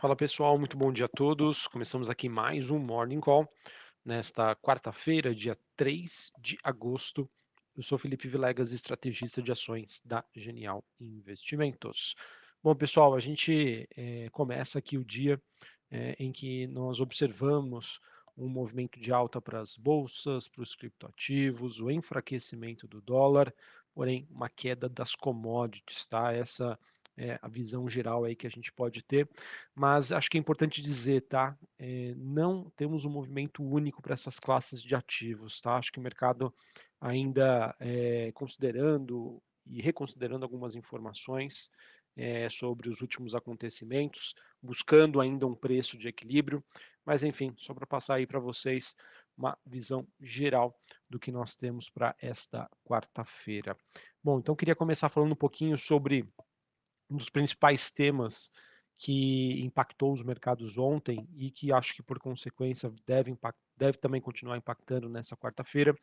Fala pessoal, muito bom dia a todos. Começamos aqui mais um Morning Call nesta quarta-feira, dia 3 de agosto. Eu sou Felipe Vilegas, estrategista de ações da Genial Investimentos. Bom, pessoal, a gente é, começa aqui o dia é, em que nós observamos um movimento de alta para as bolsas, para os criptoativos, o enfraquecimento do dólar, porém uma queda das commodities, tá? Essa é, a visão geral aí que a gente pode ter, mas acho que é importante dizer, tá? É, não temos um movimento único para essas classes de ativos, tá? Acho que o mercado ainda é, considerando e reconsiderando algumas informações é, sobre os últimos acontecimentos, buscando ainda um preço de equilíbrio, mas enfim, só para passar aí para vocês uma visão geral do que nós temos para esta quarta-feira. Bom, então queria começar falando um pouquinho sobre um dos principais temas que impactou os mercados ontem e que acho que por consequência deve, deve também continuar impactando nessa quarta-feira,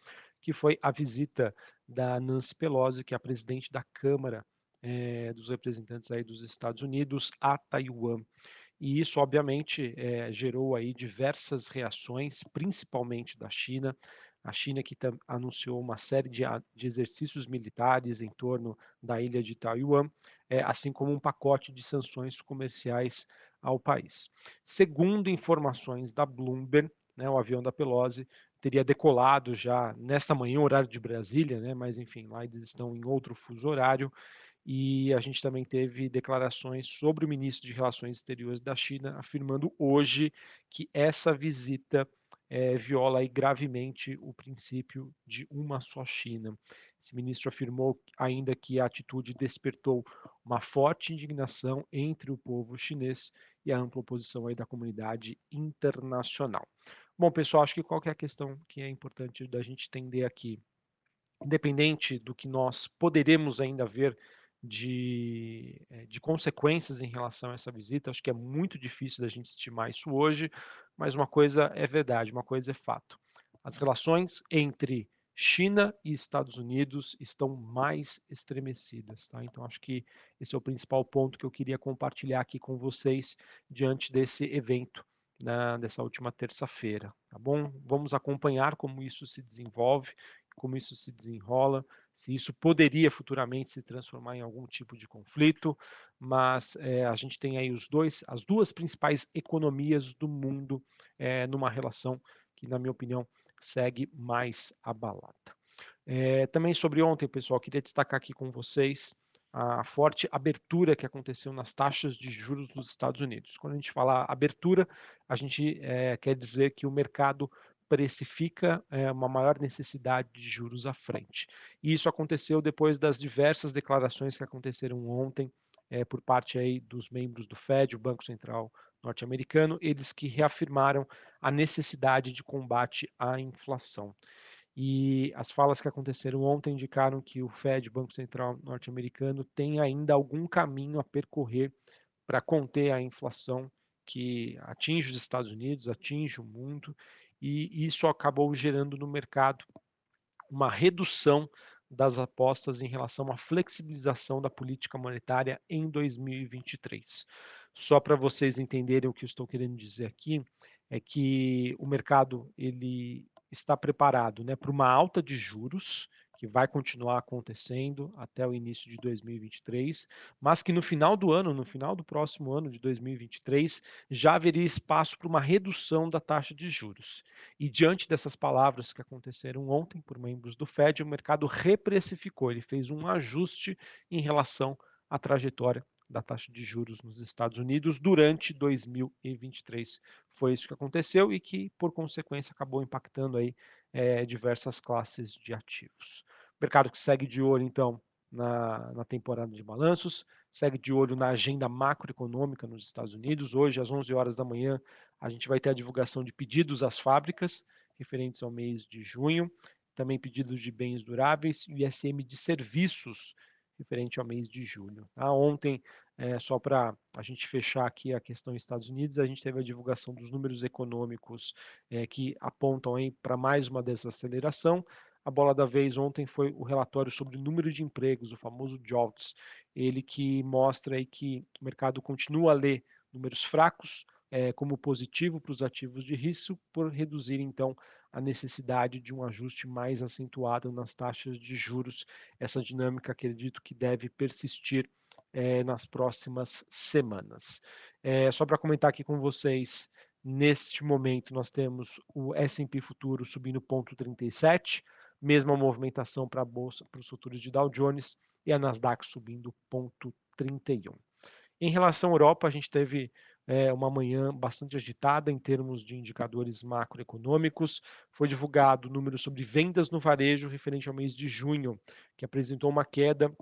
que foi a visita da Nancy Pelosi, que é a presidente da Câmara é, dos Representantes aí dos Estados Unidos, a Taiwan. E isso, obviamente, é, gerou aí diversas reações, principalmente da China. A China que anunciou uma série de, de, exercícios militares em torno da ilha de Taiwan, é, assim como um pacote de sanções comerciais ao país. Segundo informações da Bloomberg, né, o avião da Pelosi teria decolado já nesta manhã, horário de Brasília, né, mas enfim, lá eles estão em outro fuso horário, e a gente também teve declarações sobre o ministro de Relações Exteriores da China afirmando hoje que essa visita é, viola aí gravemente o princípio de uma só China. Esse ministro afirmou ainda que a atitude despertou uma forte indignação entre o povo chinês e a ampla oposição aí da comunidade internacional. Bom, pessoal, acho que qual que é a questão que é importante da gente entender aqui? Independente do que nós poderemos ainda ver de, eh, de consequências em relação a essa visita. Acho que é muito difícil da gente estimar isso hoje, mas uma coisa é verdade, uma coisa é fato. As relações entre China e Estados Unidos estão mais estremecidas. Tá? Então, acho que esse é o principal ponto que eu queria compartilhar aqui com vocês diante desse evento né, dessa última terça-feira. Tá bom? Vamos acompanhar como isso se desenvolve, como isso se desenrola se isso poderia futuramente se transformar em algum tipo de conflito, mas é, a gente tem aí os dois, as duas principais economias do mundo é, numa relação que, na minha opinião, segue mais abalada. É, também sobre ontem, pessoal, queria destacar aqui com vocês a forte abertura que aconteceu nas taxas de juros dos Estados Unidos. Quando a gente fala abertura, a gente é, quer dizer que o mercado precifica é, uma maior necessidade de juros à frente. E isso aconteceu depois das diversas declarações que aconteceram ontem é, por parte aí dos membros do Fed, o Banco Central norte-americano, eles que reafirmaram a necessidade de combate à inflação. E as falas que aconteceram ontem indicaram que o Fed, Banco Central norte-americano, tem ainda algum caminho a percorrer para conter a inflação que atinge os Estados Unidos, atinge o mundo e isso acabou gerando no mercado uma redução das apostas em relação à flexibilização da política monetária em 2023. Só para vocês entenderem o que eu estou querendo dizer aqui, é que o mercado ele está preparado né, para uma alta de juros que vai continuar acontecendo até o início de 2023, mas que no final do ano, no final do próximo ano de 2023, já haveria espaço para uma redução da taxa de juros. E diante dessas palavras que aconteceram ontem por membros do Fed, o mercado reprecificou, ele fez um ajuste em relação à trajetória da taxa de juros nos Estados Unidos durante 2023. Foi isso que aconteceu e que, por consequência, acabou impactando aí é, diversas classes de ativos. O mercado que segue de olho, então, na, na, temporada de balanços, segue de olho na agenda macroeconômica nos Estados Unidos. Hoje, às 11 horas da manhã, a gente vai ter a divulgação de pedidos às fábricas referentes ao mês de junho, também pedidos de bens duráveis e o ISM de serviços referente ao mês de julho. Tá? Ontem, é, só para a gente fechar aqui a questão Estados Unidos, a gente teve a divulgação dos números econômicos é, que apontam para mais uma desaceleração. A bola da vez ontem foi o relatório sobre o número de empregos, o famoso JOLTS, ele que mostra aí que o mercado continua a ler números fracos, é, como positivo para os ativos de risco, por reduzir então a necessidade de um ajuste mais acentuado nas taxas de juros. Essa dinâmica acredito que deve persistir é, nas próximas semanas. É, só para comentar aqui com vocês, neste momento nós temos o S&P futuro subindo 0,37, mesma movimentação para a bolsa, para os futuros de Dow Jones e a Nasdaq subindo 0,31. Em relação à Europa, a gente teve é, uma manhã bastante agitada em termos de indicadores macroeconômicos. Foi divulgado o número sobre vendas no varejo referente ao mês de junho, que apresentou uma queda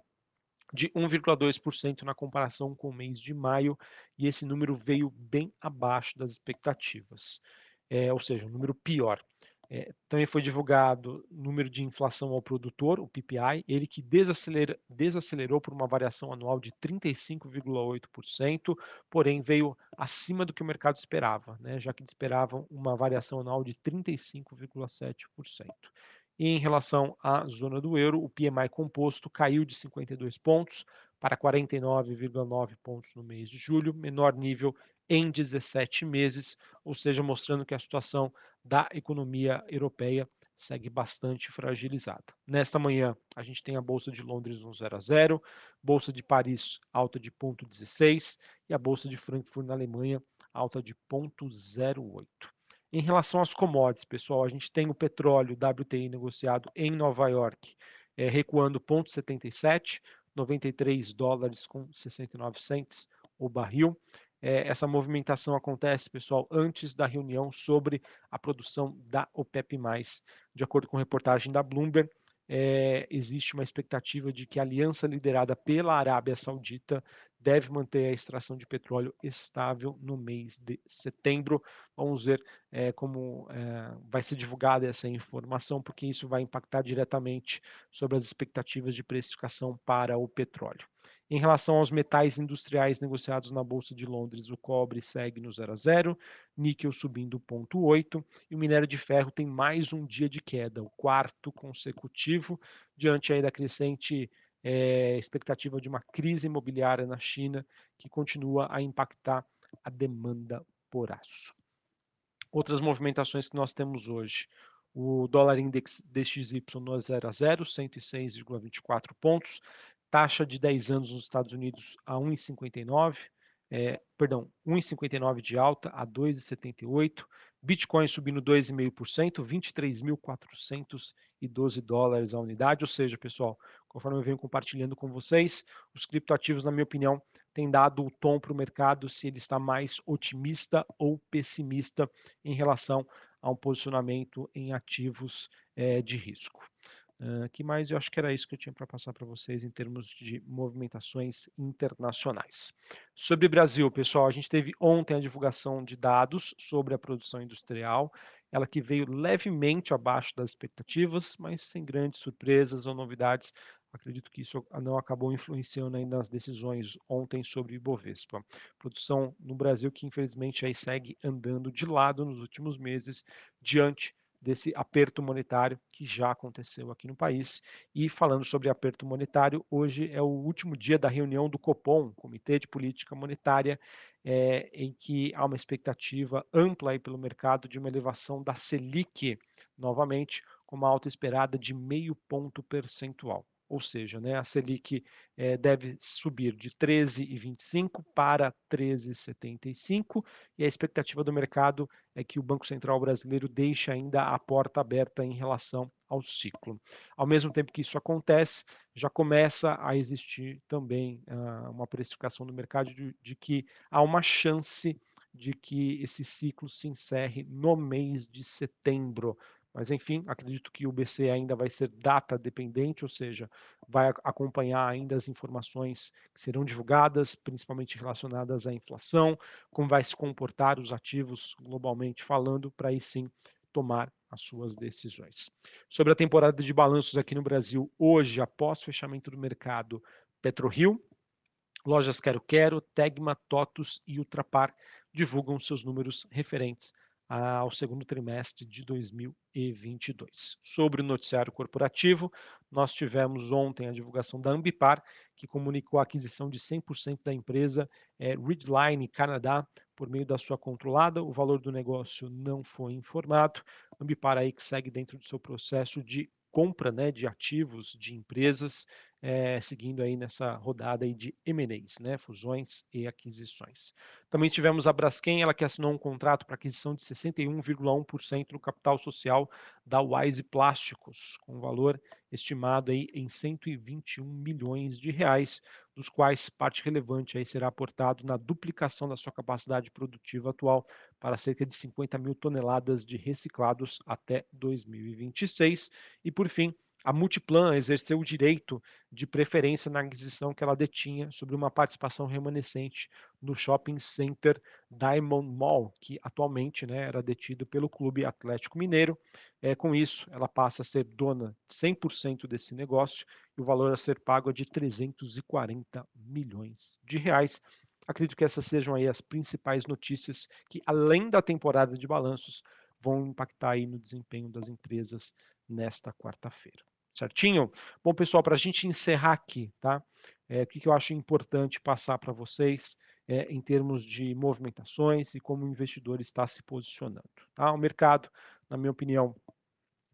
de 1,2% na comparação com o mês de maio, e esse número veio bem abaixo das expectativas, é, ou seja, um número pior. É, também foi divulgado o número de inflação ao produtor, o PPI, ele que desacelerou por uma variação anual de 35,8%, porém veio acima do que o mercado esperava, né, já que esperavam uma variação anual de 35,7%. E em relação à zona do euro, o PMI composto caiu de 52 pontos para 49,9 pontos no mês de julho, menor nível em 17 meses, ou seja, mostrando que a situação da economia europeia segue bastante fragilizada. Nesta manhã, a gente tem a Bolsa de Londres no 0 a 0, Bolsa de Paris alta de 0,16 e a Bolsa de Frankfurt na Alemanha alta de 0,08. Em relação às commodities, pessoal, a gente tem o petróleo WTI negociado em Nova York, é, recuando 0,77, 93 dólares com 69 cents o barril. É, essa movimentação acontece, pessoal, antes da reunião sobre a produção da OPEP+. De acordo com reportagem da Bloomberg, é, existe uma expectativa de que a aliança liderada pela Arábia Saudita deve manter a extração de petróleo estável no mês de setembro. Vamos ver é, como é, vai ser divulgada essa informação, porque isso vai impactar diretamente sobre as expectativas de precificação para o petróleo. Em relação aos metais industriais negociados na Bolsa de Londres, o cobre segue no 0 a 0, níquel subindo 0,8 e o minério de ferro tem mais um dia de queda, o quarto consecutivo, diante aí da crescente é, expectativa de uma crise imobiliária na China que continua a impactar a demanda por aço. Outras movimentações que nós temos hoje. O dólar index DXY no 0 a 0, 106,24 pontos. Taxa de 10 anos nos Estados Unidos a 1,59. É, perdão, 1,59 de alta a 2,78. Bitcoin subindo 2,5%, 23.412 dólares a unidade. Ou seja, pessoal, conforme eu venho compartilhando com vocês, os criptoativos, na minha opinião, têm dado o tom para o mercado se ele está mais otimista ou pessimista em relação a um posicionamento em ativos é, de risco. Que mais? Eu acho que era isso que eu tinha para passar para vocês em termos de movimentações internacionais. Sobre Brasil, pessoal, a gente teve ontem a divulgação de dados sobre a produção industrial, ela que veio levemente abaixo das expectativas, mas sem grandes surpresas ou novidades. Acredito que isso não acabou influenciando ainda as decisões ontem sobre Ibovespa. Produção no Brasil que infelizmente aí segue andando de lado nos últimos meses diante desse aperto monetário que já aconteceu aqui no país. E falando sobre aperto monetário, hoje é o último dia da reunião do Copom, Comitê de Política Monetária, é, em que há uma expectativa ampla aí pelo mercado de uma elevação da Selic, novamente, com uma alta esperada de meio ponto percentual ou seja, né, a Selic é, deve subir de 13,25 para 13,75 e a expectativa do mercado é que o Banco Central brasileiro deixe ainda a porta aberta em relação ao ciclo. Ao mesmo tempo que isso acontece, já começa a existir também uh, uma precificação no mercado de, de que há uma chance de que esse ciclo se encerre no mês de setembro, mas, enfim, acredito que o BC ainda vai ser data dependente, ou seja, vai acompanhar ainda as informações que serão divulgadas, principalmente relacionadas à inflação, como vai se comportar os ativos globalmente falando, para aí sim tomar as suas decisões. Sobre a temporada de balanços aqui no Brasil, hoje, após fechamento do mercado, PetroRio, lojas Quero Quero, Tegma, Totus e Ultrapar divulgam seus números referentes ao segundo trimestre de 2022. Sobre o noticiário corporativo, nós tivemos ontem a divulgação da Ambipar, que comunicou a aquisição de 100% da empresa é, Ridgeline Canadá por meio da sua controlada. O valor do negócio não foi informado. Ambipar aí que segue dentro do seu processo de compra né, de ativos de empresas, é, seguindo aí nessa rodada aí de M&As, né, fusões e aquisições. Também tivemos a Braskem, ela que assinou um contrato para aquisição de 61,1% do capital social da Wise Plásticos, com valor estimado aí em 121 milhões de reais, dos quais parte relevante aí será aportado na duplicação da sua capacidade produtiva atual para cerca de 50 mil toneladas de reciclados até 2026. E por fim, a Multiplan exerceu o direito de preferência na aquisição que ela detinha sobre uma participação remanescente no shopping center Diamond Mall, que atualmente né, era detido pelo Clube Atlético Mineiro. É, com isso, ela passa a ser dona 100% desse negócio e o valor a ser pago é de 340 milhões de reais. Acredito que essas sejam aí as principais notícias que, além da temporada de balanços, vão impactar aí no desempenho das empresas nesta quarta-feira. Certinho? Bom, pessoal, para a gente encerrar aqui, tá? É, o que, que eu acho importante passar para vocês é, em termos de movimentações e como o investidor está se posicionando. Tá? O mercado, na minha opinião,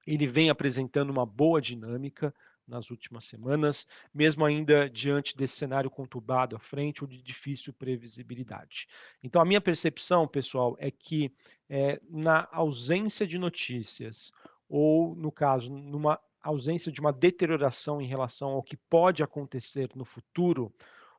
ele vem apresentando uma boa dinâmica nas últimas semanas, mesmo ainda diante desse cenário conturbado à frente ou de difícil previsibilidade. Então, a minha percepção, pessoal, é que é, na ausência de notícias, ou, no caso, numa ausência de uma deterioração em relação ao que pode acontecer no futuro,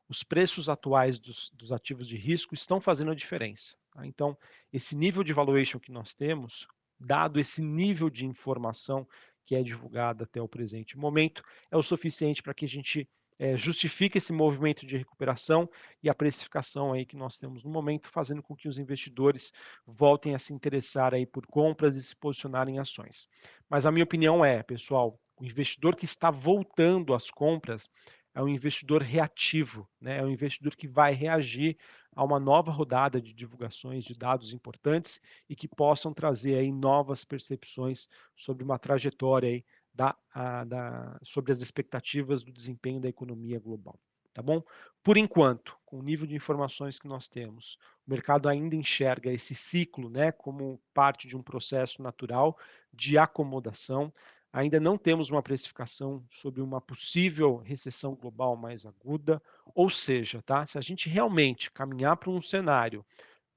os preços atuais dos, dos ativos de risco estão fazendo a diferença. Tá? Então, esse nível de valuation que nós temos, dado esse nível de informação que é divulgada até o presente momento, é o suficiente para que a gente é, justifique esse movimento de recuperação e a precificação aí que nós temos no momento, fazendo com que os investidores voltem a se interessar aí por compras e se posicionarem em ações. Mas a minha opinião é, pessoal, o investidor que está voltando às compras é um investidor reativo, né? é um investidor que vai reagir a uma nova rodada de divulgações de dados importantes e que possam trazer aí novas percepções sobre uma trajetória aí da, a, da, sobre as expectativas do desempenho da economia global. Tá bom? Por enquanto, com o nível de informações que nós temos, o mercado ainda enxerga esse ciclo né, como parte de um processo natural de acomodação. Ainda não temos uma precificação sobre uma possível recessão global mais aguda, ou seja, tá, se a gente realmente caminhar para um cenário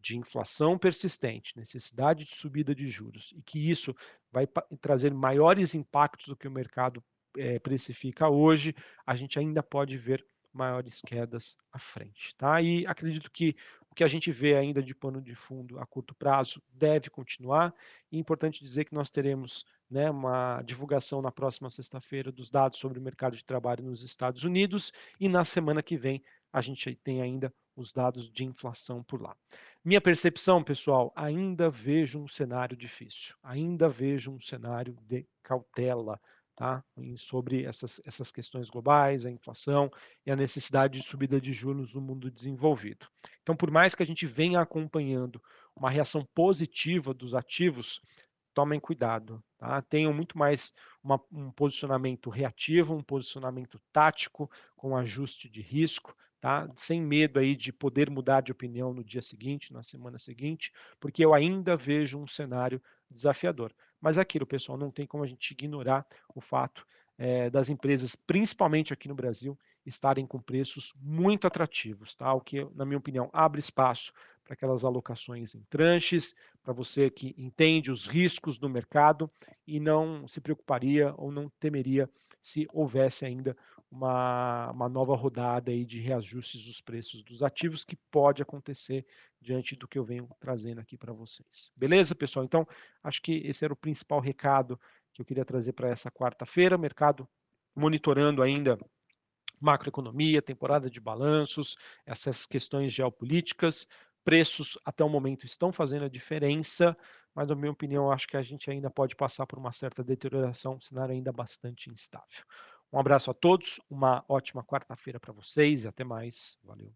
de inflação persistente, necessidade de subida de juros, e que isso vai trazer maiores impactos do que o mercado é, precifica hoje, a gente ainda pode ver maiores quedas à frente. Tá? E acredito que o que a gente vê ainda de pano de fundo a curto prazo deve continuar. E é importante dizer que nós teremos né, uma divulgação na próxima sexta-feira dos dados sobre o mercado de trabalho nos Estados Unidos e na semana que vem a gente tem ainda os dados de inflação por lá. Minha percepção, pessoal, ainda vejo um cenário difícil, ainda vejo um cenário de cautela, tá? sobre essas, essas questões globais, a inflação e a necessidade de subida de juros no mundo desenvolvido. Então, por mais que a gente venha acompanhando uma reação positiva dos ativos, tomem cuidado, tá? tenham muito mais uma, um posicionamento reativo, um posicionamento tático, com ajuste de risco, tá? sem medo aí de poder mudar de opinião no dia seguinte, na semana seguinte, porque eu ainda vejo um cenário desafiador. Mas é aquilo, pessoal, não tem como a gente ignorar o fato é, das empresas, principalmente aqui no Brasil, estarem com preços muito atrativos, tá? O que, na minha opinião, abre espaço para aquelas alocações em tranches, para você que entende os riscos do mercado e não se preocuparia ou não temeria se houvesse ainda uma, uma nova rodada aí de reajustes dos preços dos ativos que pode acontecer diante do que eu venho trazendo aqui para vocês. Beleza, pessoal? Então, acho que esse era o principal recado que eu queria trazer para essa quarta-feira. Mercado monitorando ainda macroeconomia, temporada de balanços, essas questões geopolíticas. Preços até o momento estão fazendo a diferença, mas na minha opinião, acho que a gente ainda pode passar por uma certa deterioração, um cenário ainda bastante instável. Um abraço a todos, uma ótima quarta-feira para vocês e até mais. Valeu.